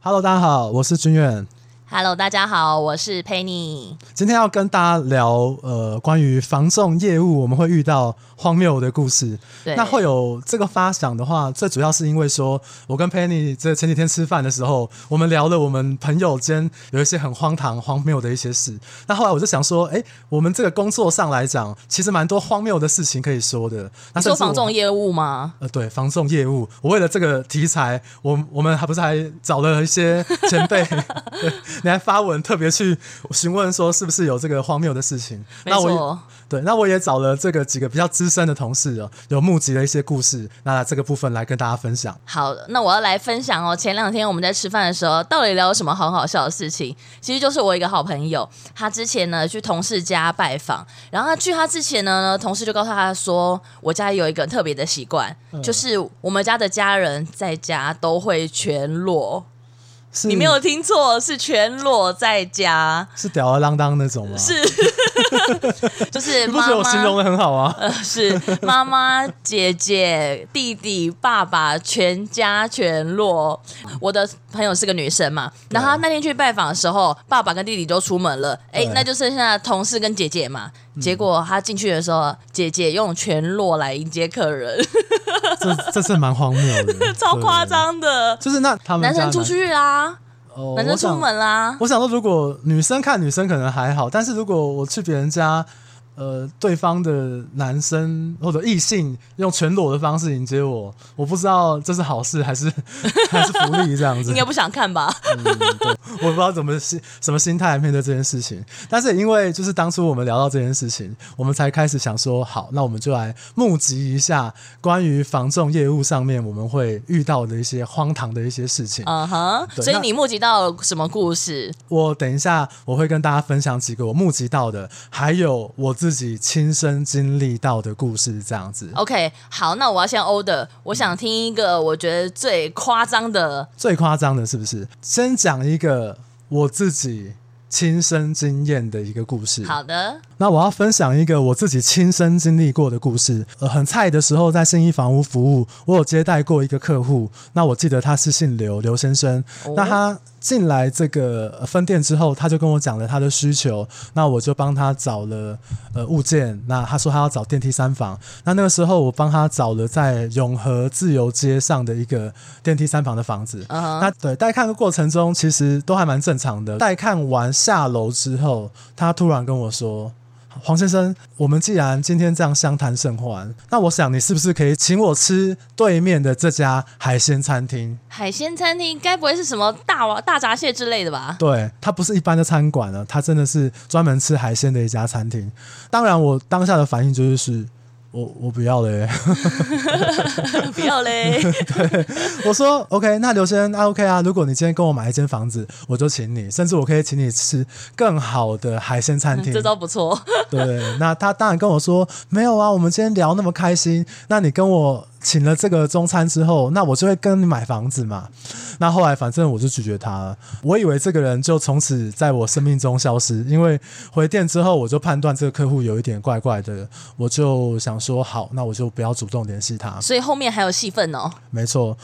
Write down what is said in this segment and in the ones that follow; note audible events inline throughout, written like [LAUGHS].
Hello，大家好，我是君远。Hello，大家好，我是 Penny。今天要跟大家聊呃关于防重业务，我们会遇到荒谬的故事。对，那会有这个发想的话，最主要是因为说，我跟 Penny 这前几天吃饭的时候，我们聊了我们朋友间有一些很荒唐、荒谬的一些事。那后来我就想说，哎，我们这个工作上来讲，其实蛮多荒谬的事情可以说的。那说防重业务吗？呃，对，防重业务。我为了这个题材，我我们还不是还找了一些前辈。[LAUGHS] [LAUGHS] [LAUGHS] 对你还发文特别去询问说是不是有这个荒谬的事情？那我对，那我也找了这个几个比较资深的同事哦，有募集了一些故事，那这个部分来跟大家分享。好，那我要来分享哦。前两天我们在吃饭的时候，到底聊什么好好笑的事情？其实就是我一个好朋友，他之前呢去同事家拜访，然后他去他之前呢，同事就告诉他说，我家有一个特别的习惯，嗯、就是我们家的家人在家都会全裸。你没有听错，是全裸在家，是吊儿郎当那种吗？是，[LAUGHS] 就是妈妈。不是我形容的很好啊。呃，是妈妈、姐姐、弟弟、爸爸，全家全裸。我的朋友是个女生嘛，然后她那天去拜访的时候，爸爸跟弟弟都出门了，哎，那就剩下同事跟姐姐嘛。结果他进去的时候，姐姐用全裸来迎接客人。这这是蛮荒谬的，[LAUGHS] 超夸张的。就是那他们男生出去啦，哦，男生出门啦。我想说，如果女生看女生可能还好，但是如果我去别人家。呃，对方的男生或者异性用全裸的方式迎接我，我不知道这是好事还是 [LAUGHS] [LAUGHS] 还是福利这样子。应该不想看吧？嗯，对，我不知道怎么心什么心态面对这件事情。但是因为就是当初我们聊到这件事情，我们才开始想说，好，那我们就来募集一下关于防重业务上面我们会遇到的一些荒唐的一些事情。嗯哼，所以你募集到什么故事？我等一下我会跟大家分享几个我募集到的，还有我自。自己亲身经历到的故事，这样子。OK，好，那我要先 order。我想听一个我觉得最夸张的，最夸张的是不是？先讲一个我自己亲身经验的一个故事。好的，那我要分享一个我自己亲身经历过的故事。呃，很菜的时候在信义房屋服务，我有接待过一个客户。那我记得他是姓刘，刘先生。哦、那他。进来这个分店之后，他就跟我讲了他的需求，那我就帮他找了呃物件。那他说他要找电梯三房，那那个时候我帮他找了在永和自由街上的一个电梯三房的房子。Uh huh. 那对带看的过程中，其实都还蛮正常的。带看完下楼之后，他突然跟我说。黄先生，我们既然今天这样相谈甚欢，那我想你是不是可以请我吃对面的这家海鲜餐厅？海鲜餐厅该不会是什么大大闸蟹之类的吧？对，它不是一般的餐馆了，它真的是专门吃海鲜的一家餐厅。当然，我当下的反应就是。我我不要嘞，[LAUGHS] 不要嘞。[LAUGHS] 对，我说 OK，那刘先生啊 OK 啊，如果你今天跟我买一间房子，我就请你，甚至我可以请你吃更好的海鲜餐厅，这招不错。[LAUGHS] 对，那他当然跟我说没有啊，我们今天聊那么开心，那你跟我。请了这个中餐之后，那我就会跟你买房子嘛。那后来反正我就拒绝他了。我以为这个人就从此在我生命中消失，因为回店之后我就判断这个客户有一点怪怪的，我就想说好，那我就不要主动联系他。所以后面还有戏份哦。没错，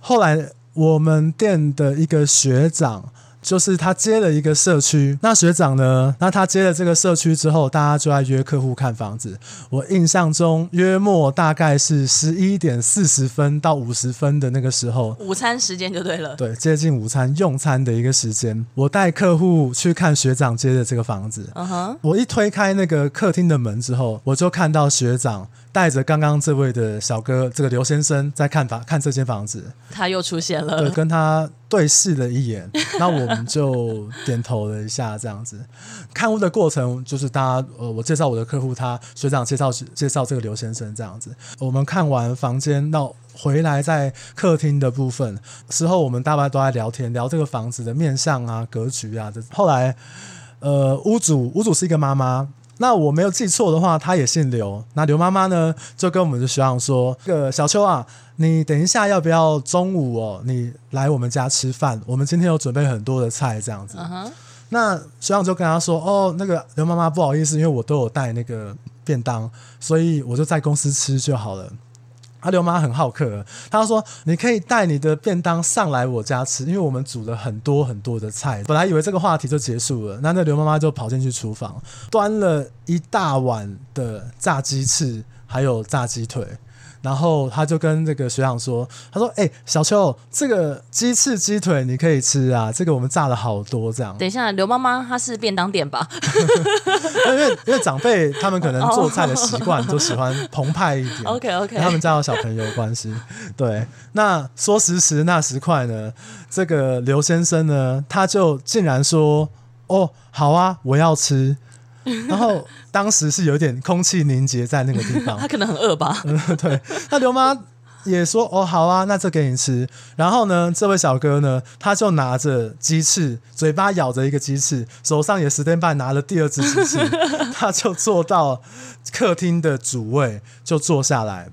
后来我们店的一个学长。就是他接了一个社区，那学长呢？那他接了这个社区之后，大家就在约客户看房子。我印象中，约莫大概是十一点四十分到五十分的那个时候，午餐时间就对了。对，接近午餐用餐的一个时间，我带客户去看学长接的这个房子。嗯哼，我一推开那个客厅的门之后，我就看到学长带着刚刚这位的小哥，这个刘先生在看房，看这间房子。他又出现了，对，跟他。对视了一眼，[LAUGHS] 那我们就点头了一下，这样子。看屋的过程就是大家，呃，我介绍我的客户，他学长介绍介绍这个刘先生这样子。我们看完房间，到回来在客厅的部分时候，我们大概都在聊天，聊这个房子的面相啊、格局啊。这后来，呃，屋主屋主是一个妈妈。那我没有记错的话，他也姓刘。那刘妈妈呢，就跟我们的学长说：“这个小邱啊，你等一下要不要中午哦？你来我们家吃饭，我们今天有准备很多的菜，这样子。Uh huh. 那学长就跟他说：“哦，那个刘妈妈不好意思，因为我都有带那个便当，所以我就在公司吃就好了。”阿刘妈很好客，她说：“你可以带你的便当上来我家吃，因为我们煮了很多很多的菜。”本来以为这个话题就结束了，那那刘妈妈就跑进去厨房，端了一大碗的炸鸡翅，还有炸鸡腿。然后他就跟这个学长说：“他说，哎、欸，小秋，这个鸡翅鸡腿你可以吃啊，这个我们炸了好多这样。”等一下，刘妈妈她是便当店吧？[LAUGHS] 因为因为长辈他们可能 [LAUGHS] 做菜的习惯都喜欢澎湃一点。OK OK，跟他们家有小朋友关系。对，那说时迟那时快呢，这个刘先生呢，他就竟然说：“哦，好啊，我要吃。”然后当时是有点空气凝结在那个地方，[LAUGHS] 他可能很饿吧？[LAUGHS] 嗯，对。那刘妈也说：“哦，好啊，那这给你吃。”然后呢，这位小哥呢，他就拿着鸡翅，嘴巴咬着一个鸡翅，手上也 stand by 拿了第二只鸡翅，[LAUGHS] 他就坐到客厅的主位，就坐下来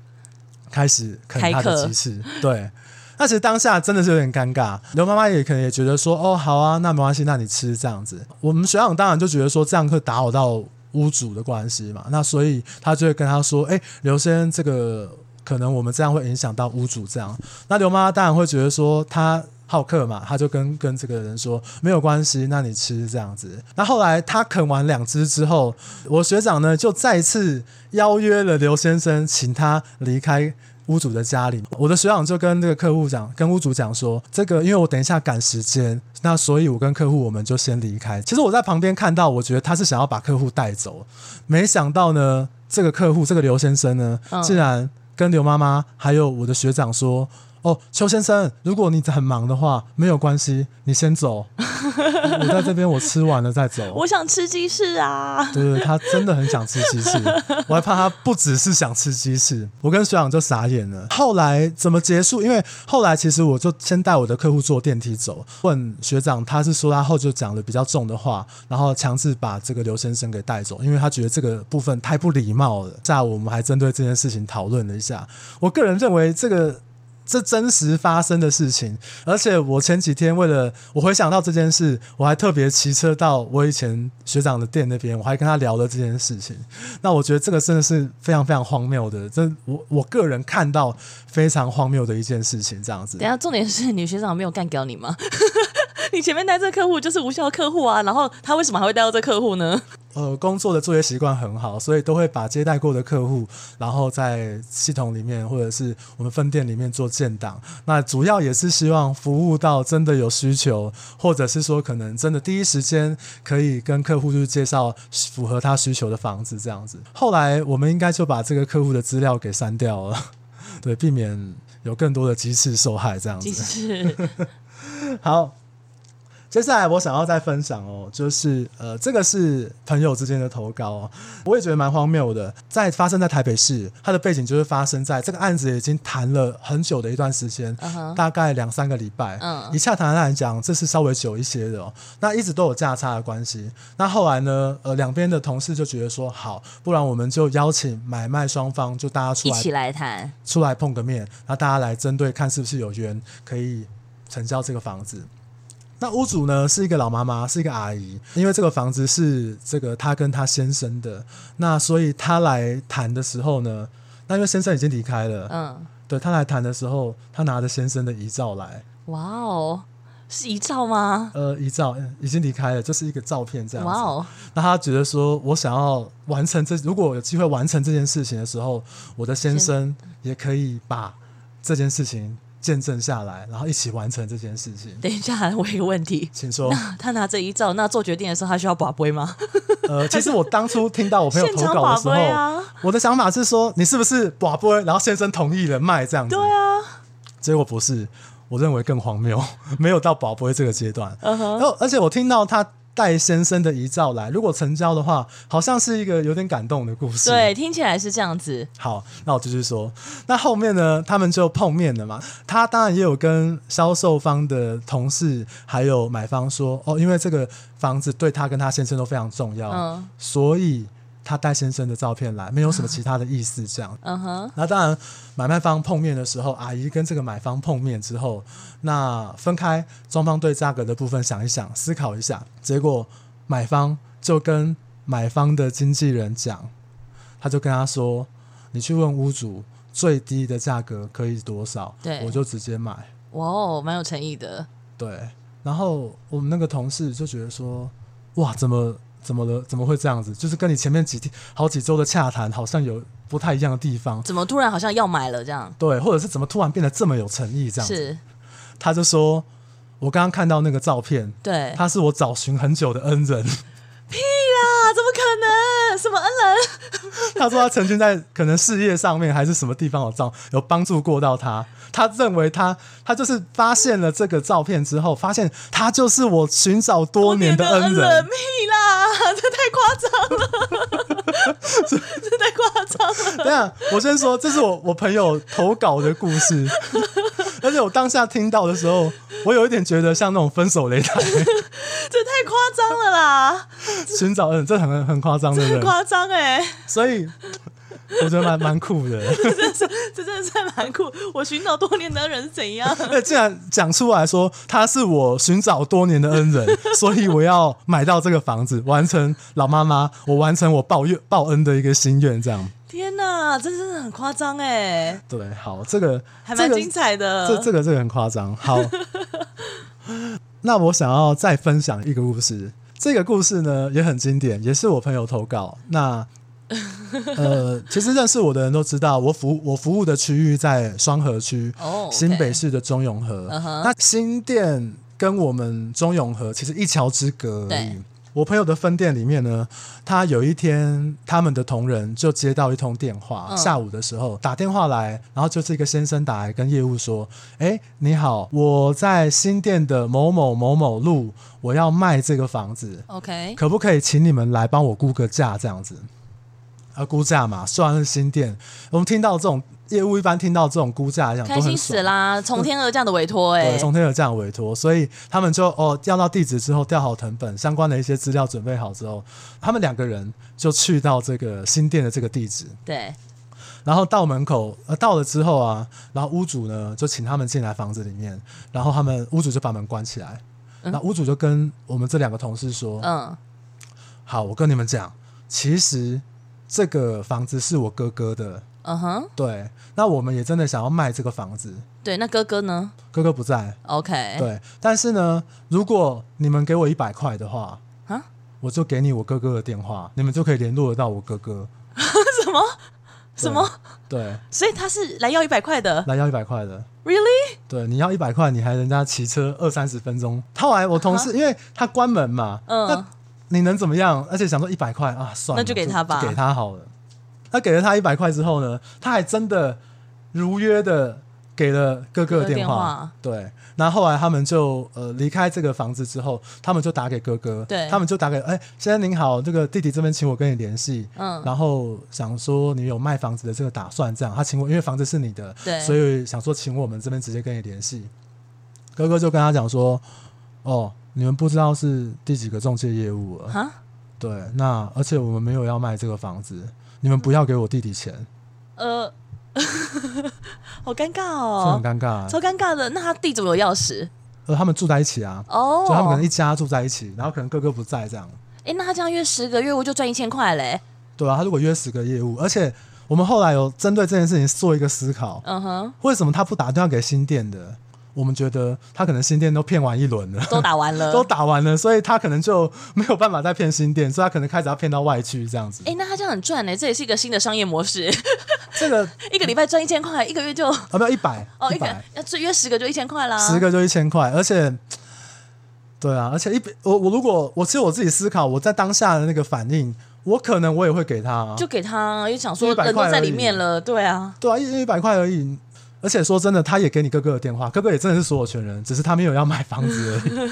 开始啃他的鸡翅。对。那其实当下真的是有点尴尬，刘妈妈也可能也觉得说，哦，好啊，那没关系，那你吃这样子。我们学长当然就觉得说，这样会打扰到屋主的关系嘛，那所以他就会跟他说，哎，刘先生，这个可能我们这样会影响到屋主这样。那刘妈妈当然会觉得说，他好客嘛，他就跟跟这个人说，没有关系，那你吃这样子。那后来他啃完两只之后，我学长呢就再次邀约了刘先生，请他离开。屋主的家里，我的学长就跟这个客户讲，跟屋主讲说，这个因为我等一下赶时间，那所以我跟客户我们就先离开。其实我在旁边看到，我觉得他是想要把客户带走，没想到呢，这个客户这个刘先生呢，竟然跟刘妈妈还有我的学长说。哦，邱先生，如果你很忙的话，没有关系，你先走。[LAUGHS] 我在这边，我吃完了再走。我想吃鸡翅啊！对对，他真的很想吃鸡翅，[LAUGHS] 我还怕他不只是想吃鸡翅。我跟学长就傻眼了。后来怎么结束？因为后来其实我就先带我的客户坐电梯走，问学长，他是说他后就讲了比较重的话，然后强制把这个刘先生给带走，因为他觉得这个部分太不礼貌了。下午我们还针对这件事情讨论了一下。我个人认为这个。这真实发生的事情，而且我前几天为了我回想到这件事，我还特别骑车到我以前学长的店那边，我还跟他聊了这件事情。那我觉得这个真的是非常非常荒谬的，这我我个人看到非常荒谬的一件事情。这样子，等下重点是你学长没有干掉你吗？[LAUGHS] 你前面带这客户就是无效客户啊，然后他为什么还会带到这客户呢？呃，工作的作业习惯很好，所以都会把接待过的客户，然后在系统里面或者是我们分店里面做建档。那主要也是希望服务到真的有需求，或者是说可能真的第一时间可以跟客户就是介绍符合他需求的房子这样子。后来我们应该就把这个客户的资料给删掉了，[LAUGHS] 对，避免有更多的鸡翅受害这样子。鸡翅，[LAUGHS] 好。接下来我想要再分享哦，就是呃，这个是朋友之间的投稿哦，我也觉得蛮荒谬的。在发生在台北市，它的背景就是发生在这个案子已经谈了很久的一段时间，uh -huh. 大概两三个礼拜。嗯、uh 以洽谈来讲，这是稍微久一些的哦。那一直都有价差的关系。那后来呢，呃，两边的同事就觉得说，好，不然我们就邀请买卖双方，就大家出来一起来谈，出来碰个面，然后大家来针对看是不是有缘可以成交这个房子。那屋主呢，是一个老妈妈，是一个阿姨，因为这个房子是这个她跟她先生的，那所以她来谈的时候呢，那因为先生已经离开了，嗯，对，她来谈的时候，她拿着先生的遗照来，哇哦，是遗照吗？呃，遗照已经离开了，就是一个照片这样子。哇哦，那她觉得说，我想要完成这，如果有机会完成这件事情的时候，我的先生也可以把这件事情。见证下来，然后一起完成这件事情。等一下，我有一个问题，[LAUGHS] 请说。那他拿这一照，那做决定的时候，他需要把杯吗？呃，其实我当初听到我朋友投稿的时候，啊、我的想法是说，你是不是把杯，然后先生同意了卖这样子？对啊。结果不是，我认为更荒谬，[LAUGHS] 没有到把杯这个阶段。然后，而且我听到他。带先生的遗照来，如果成交的话，好像是一个有点感动的故事。对，听起来是这样子。好，那我继续说。那后面呢，他们就碰面了嘛。他当然也有跟销售方的同事还有买方说，哦，因为这个房子对他跟他先生都非常重要，嗯，所以。他戴先生的照片来，没有什么 [LAUGHS] 其他的意思，这样。嗯哼。那当然，买卖方碰面的时候，阿姨跟这个买方碰面之后，那分开，双方对价格的部分想一想，思考一下，结果买方就跟买方的经纪人讲，他就跟他说：“你去问屋主最低的价格可以多少，对，我就直接买。哇哦，蛮有诚意的。对，然后我们那个同事就觉得说，哇，怎么怎么了？怎么会这样子？就是跟你前面几天好几周的洽谈好像有不太一样的地方，怎么突然好像要买了这样？对，或者是怎么突然变得这么有诚意这样子？是，他就说，我刚刚看到那个照片，对，他是我找寻很久的恩人。恩人？[LAUGHS] 他说他曾经在可能事业上面还是什么地方有照有帮助过到他。他认为他他就是发现了这个照片之后，发现他就是我寻找多年的恩人。啦！这太夸张了，[LAUGHS] 对啊，我先说，这是我我朋友投稿的故事，[LAUGHS] 而且我当下听到的时候，我有一点觉得像那种分手擂台，[LAUGHS] 这太夸张了啦！寻找恩人，这很很夸张的，很夸张哎。所以。我觉得蛮蛮酷的，这真是这真的是蛮酷。我寻找多年的恩人是怎样？那既然讲出来说他是我寻找多年的恩人，[LAUGHS] 所以我要买到这个房子，完成老妈妈，我完成我报怨报恩的一个心愿，这样。天哪，这真的很夸张哎！对，好，这个还蛮精彩的。这这个这个很夸张。好，[LAUGHS] 那我想要再分享一个故事。这个故事呢也很经典，也是我朋友投稿。那。[LAUGHS] 呃，其实认识我的人都知道，我服我服务的区域在双河区，oh, okay. 新北市的中永和。Uh huh. 那新店跟我们中永和其实一桥之隔而已。对我朋友的分店里面呢，他有一天他们的同仁就接到一通电话，嗯、下午的时候打电话来，然后就是一个先生打来跟业务说：“哎，你好，我在新店的某某某某路，我要卖这个房子，OK，可不可以请你们来帮我估个价这样子？”啊，估价嘛，算是新店。我们听到这种业务，一般听到这种估价，讲开心死啦！[LAUGHS] 从天而降的委托，哎，对，从天而降的委托，所以他们就哦调到地址之后，调好成本，相关的一些资料准备好之后，他们两个人就去到这个新店的这个地址。对，然后到门口，呃，到了之后啊，然后屋主呢就请他们进来房子里面，然后他们屋主就把门关起来，那、嗯、屋主就跟我们这两个同事说：“嗯，好，我跟你们讲，其实。”这个房子是我哥哥的，嗯哼、uh，huh. 对，那我们也真的想要卖这个房子，对，那哥哥呢？哥哥不在，OK，对，但是呢，如果你们给我一百块的话，啊我就给你我哥哥的电话，你们就可以联络得到我哥哥。[LAUGHS] 什么？什么？对，所以他是来要一百块的，来要一百块的，Really？对，你要一百块，你还人家骑车二三十分钟，后来我同事，uh huh. 因为他关门嘛，嗯。Uh. 你能怎么样？而且想说一百块啊，算了，那就给他吧，给他好了。他给了他一百块之后呢，他还真的如约的给了哥哥的电话。对，然后后来他们就呃离开这个房子之后，他们就打给哥哥，对，他们就打给哎，先生您好，这个弟弟这边请我跟你联系，嗯，然后想说你有卖房子的这个打算，这样他请我，因为房子是你的，对，所以想说请我们这边直接跟你联系。哥哥就跟他讲说，哦。你们不知道是第几个中介业务了？哈？对，那而且我们没有要卖这个房子，你们不要给我弟弟钱。呃，[LAUGHS] 好尴尬哦，很尴尬，超尴尬的。那他弟怎么有钥匙？呃，他们住在一起啊。哦，就他们可能一家住在一起，然后可能哥哥不在这样。哎，那他这样约十个业务就赚一千块嘞？对啊，他如果约十个业务，而且我们后来有针对这件事情做一个思考。嗯哼，为什么他不打电话给新店的？我们觉得他可能新店都骗完一轮了，都打完了，[LAUGHS] 都打完了，所以他可能就没有办法再骗新店，所以他可能开始要骗到外区这样子。哎、欸，那他这样很赚呢？这也是一个新的商业模式。[LAUGHS] 这个 [LAUGHS] 一个礼拜赚一千块，一个月就啊，不要一百哦，一百要最约十个就一千块啦，十个就一千块，而且对啊，而且一我我如果我其实我自己思考，我在当下的那个反应，我可能我也会给他、啊，就给他，因为想说人都在里面了，对啊，对啊，一一百块而已。而且说真的，他也给你哥哥的电话，哥哥也真的是所有权人，只是他没有要买房子而已。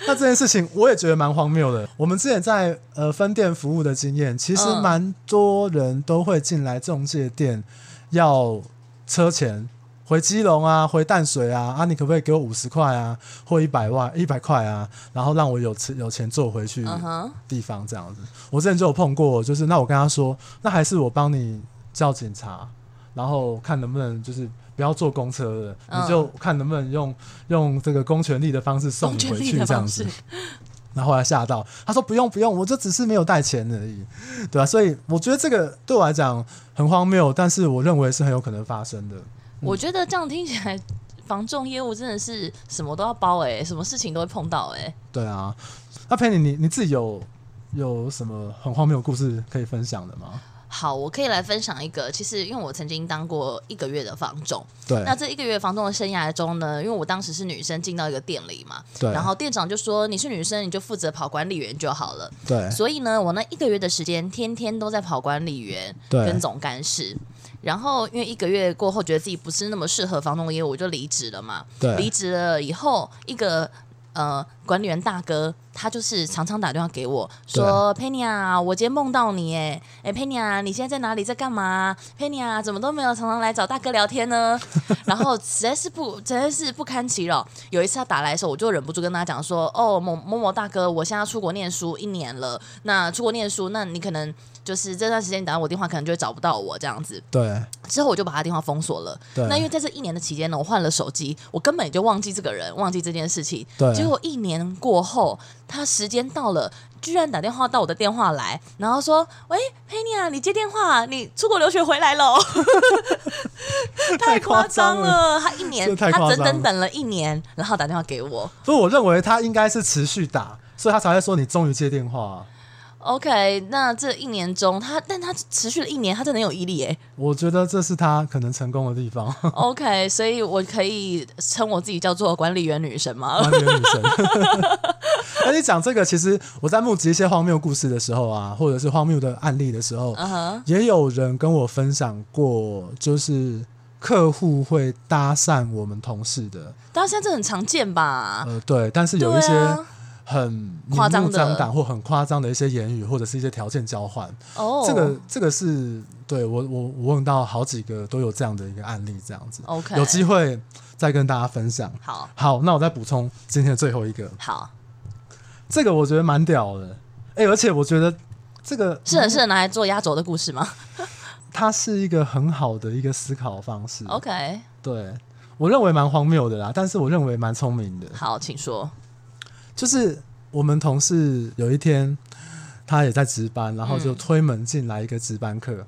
[LAUGHS] 那这件事情我也觉得蛮荒谬的。我们之前在呃分店服务的经验，其实蛮多人都会进来中介店要车钱回基隆啊，回淡水啊，啊，你可不可以给我五十块啊，或一百万一百块啊，然后让我有钱有钱坐回去地方这样子。我之前就有碰过，就是那我跟他说，那还是我帮你叫警察。然后看能不能就是不要坐公车了，嗯、你就看能不能用用这个公权力的方式送你回去这样子。然后后来吓到，他说不用不用，我就只是没有带钱而已，对啊，所以我觉得这个对我来讲很荒谬，但是我认为是很有可能发生的。我觉得这样听起来，防重业务真的是什么都要包哎、欸，什么事情都会碰到哎、欸。对啊，那 Penny 你你自己有有什么很荒谬的故事可以分享的吗？好，我可以来分享一个。其实，因为我曾经当过一个月的房仲，对。那这一个月房仲的生涯中呢，因为我当时是女生进到一个店里嘛，对。然后店长就说：“你是女生，你就负责跑管理员就好了。”对。所以呢，我那一个月的时间，天天都在跑管理员跟总干事。然后，因为一个月过后，觉得自己不是那么适合房东业务，我就离职了嘛。对。离职了以后，一个呃管理员大哥。他就是常常打电话给我说：“Penny 啊，我今天梦到你哎哎，Penny 啊，你现在在哪里，在干嘛？Penny 啊，怎么都没有常常来找大哥聊天呢？” [LAUGHS] 然后实在是不，实在是不堪其扰。有一次他打来的时候，我就忍不住跟他讲说：“哦，某某某大哥，我现在要出国念书一年了。那出国念书，那你可能就是这段时间你打我电话，可能就会找不到我这样子。”对。之后我就把他电话封锁了。对。那因为在这一年的期间呢，我换了手机，我根本也就忘记这个人，忘记这件事情。对。结果一年过后。他时间到了，居然打电话到我的电话来，然后说：“喂，佩妮啊，你接电话，你出国留学回来了。[LAUGHS] ”太夸张了！他一年，他整整等了一年，然后打电话给我。所以我认为他应该是持续打，所以他才会说你终于接电话。OK，那这一年中，他但他持续了一年，他真的很有毅力哎。我觉得这是他可能成功的地方。OK，所以我可以称我自己叫做管理员女神吗？管理员女神。[LAUGHS] 那你讲这个，其实我在募集一些荒谬故事的时候啊，或者是荒谬的案例的时候，uh -huh. 也有人跟我分享过，就是客户会搭讪我们同事的。搭讪这很常见吧？呃，对，但是有一些。很明目张胆或很夸张的一些言语，或者是一些条件交换。哦、oh.，这个这个是对我我我问到好几个都有这样的一个案例，这样子。OK，有机会再跟大家分享。好，好，那我再补充今天的最后一个。好，这个我觉得蛮屌的。哎、欸，而且我觉得这个是很适合拿来做压轴的故事吗？[LAUGHS] 它是一个很好的一个思考方式。OK，对我认为蛮荒谬的啦，但是我认为蛮聪明的。好，请说。就是我们同事有一天，他也在值班，然后就推门进来一个值班客，嗯，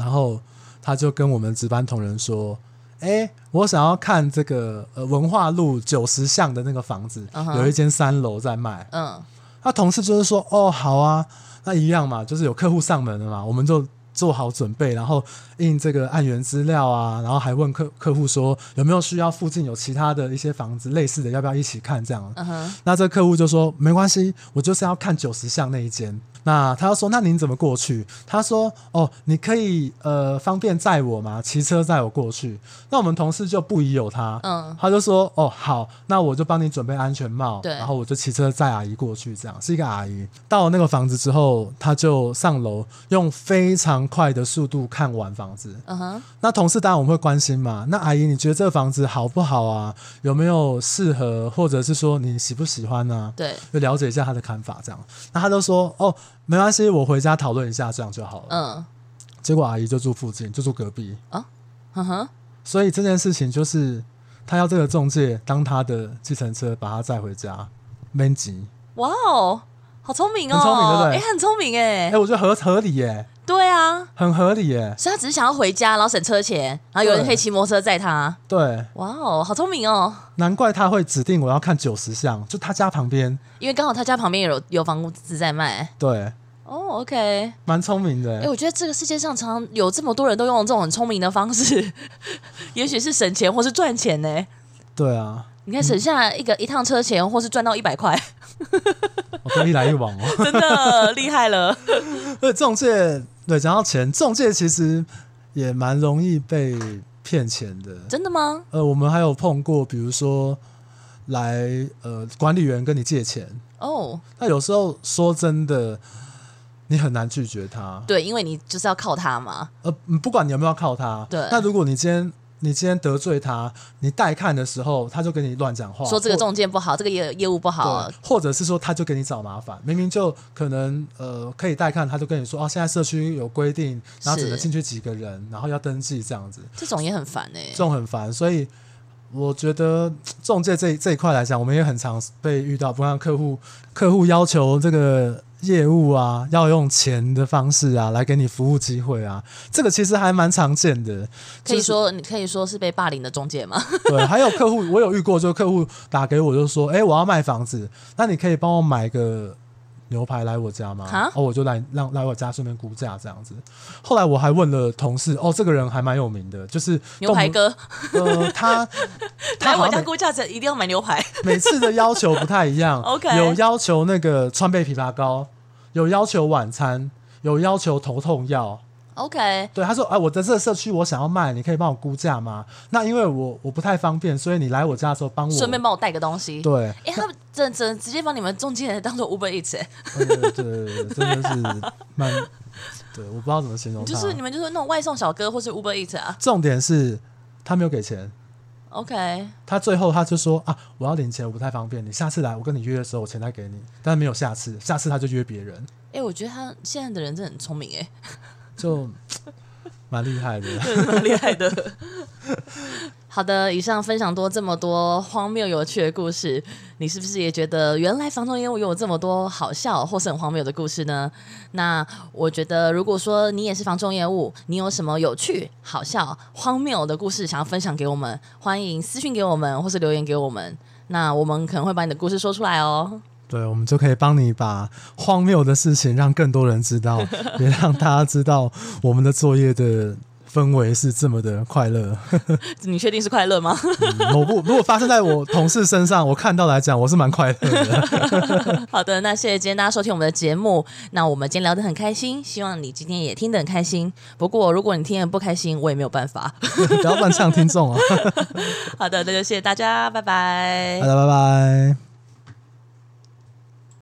然后他就跟我们值班同仁说：“哎、欸，我想要看这个呃文化路九十巷的那个房子，嗯，有一间三楼在卖。”嗯，他同事就是说：“哦，好啊，那一样嘛，就是有客户上门了嘛，我们就。”做好准备，然后印这个案源资料啊，然后还问客客户说有没有需要附近有其他的一些房子类似的，要不要一起看这样。Uh-huh. 那这客户就说没关系，我就是要看九十巷那一间。那他要说，那您怎么过去？他说，哦，你可以呃方便载我吗？骑车载我过去。那我们同事就不疑有他，嗯，他就说，哦，好，那我就帮你准备安全帽，对，然后我就骑车载阿姨过去，这样是一个阿姨。到了那个房子之后，他就上楼，用非常快的速度看完房子。嗯哼，那同事当然我们会关心嘛。那阿姨，你觉得这个房子好不好啊？有没有适合，或者是说你喜不喜欢呢？对，就了解一下他的看法，这样。那他就说，哦。没关系，我回家讨论一下，这样就好了。嗯，结果阿姨就住附近，就住隔壁啊。嗯哼，所以这件事情就是他要这个中介当他的计程车，把他载回家。没急。哇哦，好聪明哦，很聪明对不对？哎，很聪明哎。哎，我觉得合合理耶。对啊，很合理耶。所以他只是想要回家，然后省车钱，然后有人可以骑摩托车载他。对，哇哦，好聪明哦。难怪他会指定我要看九十巷，就他家旁边，因为刚好他家旁边有有房子在卖。对，哦、oh,，OK，蛮聪明的。哎、欸，我觉得这个世界上常常有这么多人都用这种很聪明的方式，[LAUGHS] 也许是省钱或是赚钱呢。对啊，你看省下一个一趟车钱，或是赚到一百块，我都一来一往哦，[LAUGHS] 真的厉害了。[LAUGHS] 对，中介，对，讲到钱，中介其实也蛮容易被。骗钱的，真的吗？呃，我们还有碰过，比如说来呃管理员跟你借钱哦，那有时候说真的，你很难拒绝他，对，因为你就是要靠他嘛。呃，不管你有没有靠他，对。那如果你今天。你今天得罪他，你带看的时候，他就跟你乱讲话，说这个中介不好，这个业业务不好，或者是说他就给你找麻烦，明明就可能呃可以带看，他就跟你说哦，现在社区有规定，然后只能进去几个人，然后要登记这样子，这种也很烦哎、欸，这种很烦，所以我觉得中介这这一块来讲，我们也很常被遇到，不让客户客户要求这个业务啊，要用钱的方式啊来给你服务机会啊，这个其实还蛮常见的。可以说，你可以说是被霸凌的中介吗？[LAUGHS] 对，还有客户，我有遇过，就客户打给我，就说：“哎，我要卖房子，那你可以帮我买个。”牛排来我家吗？哦，我就来让来我家顺便估价这样子。后来我还问了同事，哦，这个人还蛮有名的，就是牛排哥。[LAUGHS] 呃，他 [LAUGHS] 他来我家估价，这一定要买牛排。每次的要求不太一样。OK，有要求那个川贝枇杷膏，有要求晚餐，有要求头痛药。OK，对，他说：“哎，我的这个社区我想要卖，你可以帮我估价吗？那因为我我不太方便，所以你来我家的时候帮我顺便帮我带个东西。”对，哎，他们真真直接把你们中介人当做 Uber Eats，哎，对对对，真的是蛮对，我不知道怎么形容。就是你们就是那种外送小哥或是 Uber Eats 啊。重点是他没有给钱。OK，他最后他就说：“啊，我要领钱，我不太方便，你下次来我跟你约的时候，我钱再给你。”但是没有下次，下次他就约别人。哎，我觉得他现在的人真的很聪明，哎。就蛮厉害的，蛮厉害的。好的，以上分享多这么多荒谬有趣的故事，你是不是也觉得原来房仲业务有这么多好笑或是很荒谬的故事呢？那我觉得，如果说你也是房仲业务，你有什么有趣、好笑、荒谬的故事想要分享给我们，欢迎私信给我们或是留言给我们，那我们可能会把你的故事说出来哦。对，我们就可以帮你把荒谬的事情让更多人知道，也让大家知道我们的作业的氛围是这么的快乐。[LAUGHS] 你确定是快乐吗？嗯、我不，如果发生在我同事身上，我看到来讲，我是蛮快乐的。[LAUGHS] 好的，那谢谢今天大家收听我们的节目。那我们今天聊得很开心，希望你今天也听得很开心。不过如果你听得不开心，我也没有办法。[LAUGHS] 不要乱唱听众啊。好的，那就谢谢大家，拜拜。好的，拜拜。